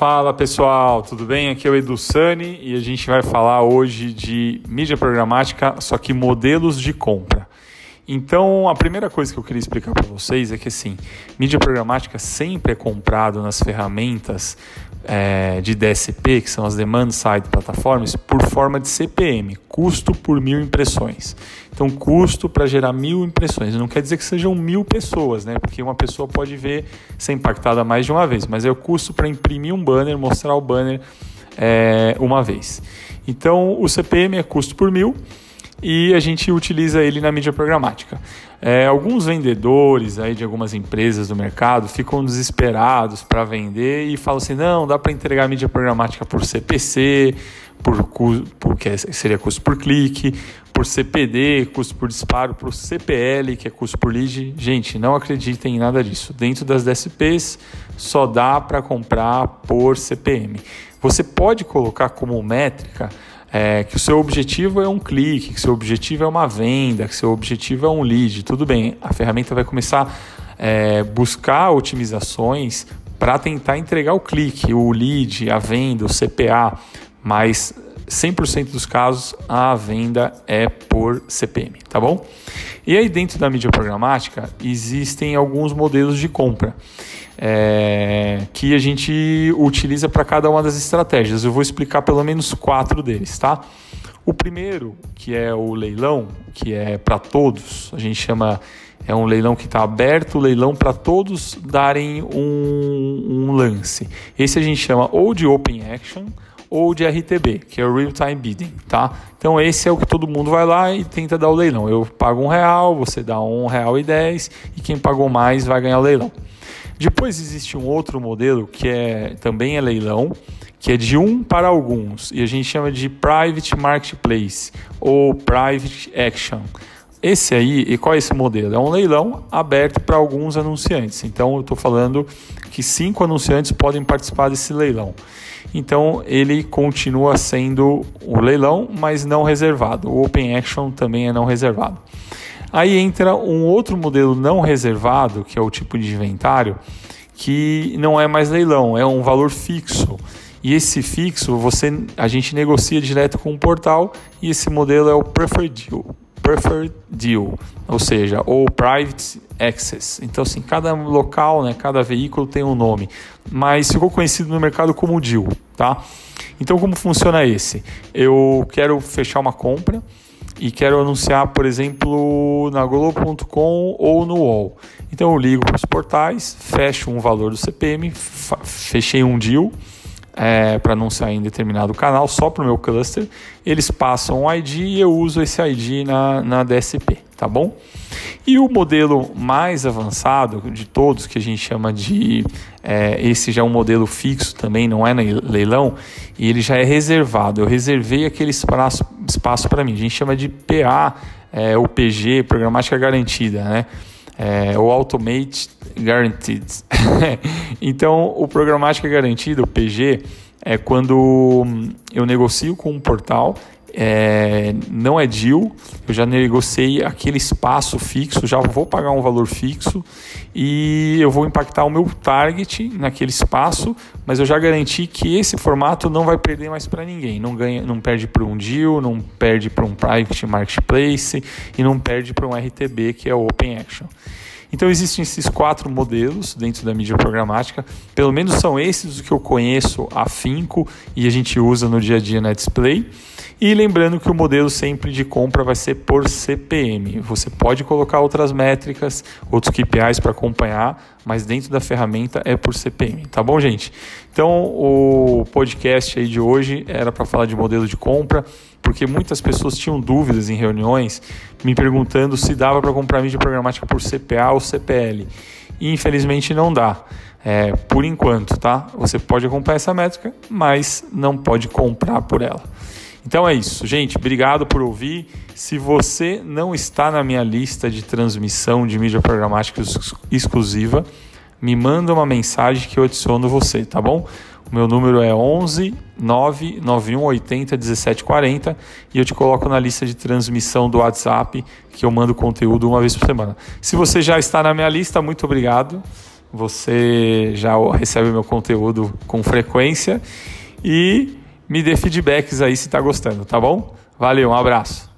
Fala pessoal, tudo bem? Aqui é o Edu Sani e a gente vai falar hoje de mídia programática, só que modelos de compra. Então, a primeira coisa que eu queria explicar para vocês é que assim, mídia programática sempre é comprado nas ferramentas é, de DSP, que são as Demand Side Platforms, por forma de CPM, custo por mil impressões. Então, custo para gerar mil impressões. Não quer dizer que sejam mil pessoas, né? Porque uma pessoa pode ver ser impactada mais de uma vez, mas é o custo para imprimir um banner, mostrar o banner é, uma vez. Então, o CPM é custo por mil e a gente utiliza ele na mídia programática. É, alguns vendedores aí de algumas empresas do mercado ficam desesperados para vender e falam assim: não, dá para entregar mídia programática por CPC, por, que seria custo por clique, por CPD, custo por disparo, por CPL, que é custo por lead. Gente, não acreditem em nada disso. Dentro das DSPs só dá para comprar por CPM. Você pode colocar como métrica é, que o seu objetivo é um clique, que seu objetivo é uma venda, que seu objetivo é um lead, tudo bem, a ferramenta vai começar a é, buscar otimizações para tentar entregar o clique, o lead, a venda, o CPA, mas 100% dos casos a venda é por CPM, tá bom? E aí dentro da mídia programática existem alguns modelos de compra é, que a gente utiliza para cada uma das estratégias. Eu vou explicar pelo menos quatro deles, tá? O primeiro, que é o leilão, que é para todos, a gente chama é um leilão que está aberto, leilão para todos darem um, um, lance. Esse a gente chama ou de Open Action ou de RTB, que é o Real Time Bidding, tá? Então esse é o que todo mundo vai lá e tenta dar o leilão. Eu pago um real, você dá um real e dez e quem pagou mais vai ganhar o leilão. Depois existe um outro modelo que é também é leilão, que é de um para alguns e a gente chama de Private Marketplace ou Private Action. Esse aí, e qual é esse modelo? É um leilão aberto para alguns anunciantes. Então eu estou falando que cinco anunciantes podem participar desse leilão. Então ele continua sendo o leilão, mas não reservado. O Open Action também é não reservado. Aí entra um outro modelo não reservado, que é o tipo de inventário, que não é mais leilão, é um valor fixo. E esse fixo você a gente negocia direto com o portal e esse modelo é o preferred deal, preferred deal, ou seja, ou private access. Então assim, cada local, né, cada veículo tem um nome, mas ficou conhecido no mercado como deal, tá? Então como funciona esse? Eu quero fechar uma compra, e quero anunciar, por exemplo, na Globo.com ou no UOL. Então eu ligo para os portais, fecho um valor do CPM, fechei um deal é, para anunciar em determinado canal só para o meu cluster. Eles passam um ID e eu uso esse ID na, na DSP, tá bom? E o modelo mais avançado de todos, que a gente chama de. É, esse já é um modelo fixo também, não é leilão, e ele já é reservado. Eu reservei aquele espaço, para mim. A gente chama de PA, é, PG, Programática Garantida, né? É, o Automate Guaranteed. então, o Programática Garantida, o PG, é quando eu negocio com um portal é, não é deal, eu já negociei aquele espaço fixo, já vou pagar um valor fixo e eu vou impactar o meu target naquele espaço, mas eu já garanti que esse formato não vai perder mais para ninguém, não ganha, não perde para um deal, não perde para um private marketplace e não perde para um RTB que é o Open Action. Então existem esses quatro modelos dentro da mídia programática, pelo menos são esses os que eu conheço afinco e a gente usa no dia a dia na display. E lembrando que o modelo sempre de compra vai ser por CPM. Você pode colocar outras métricas, outros KPIs para acompanhar, mas dentro da ferramenta é por CPM, tá bom, gente? Então, o podcast aí de hoje era para falar de modelo de compra, porque muitas pessoas tinham dúvidas em reuniões me perguntando se dava para comprar mídia programática por CPA ou CPL. E infelizmente não dá. É, por enquanto, tá? Você pode acompanhar essa métrica, mas não pode comprar por ela. Então é isso, gente. Obrigado por ouvir. Se você não está na minha lista de transmissão de mídia programática exclusiva, me manda uma mensagem que eu adiciono você, tá bom? Meu número é 11 991 80 1740 e eu te coloco na lista de transmissão do WhatsApp que eu mando conteúdo uma vez por semana. Se você já está na minha lista, muito obrigado. você já recebe meu conteúdo com frequência e me dê feedbacks aí se está gostando, tá bom? Valeu, um abraço.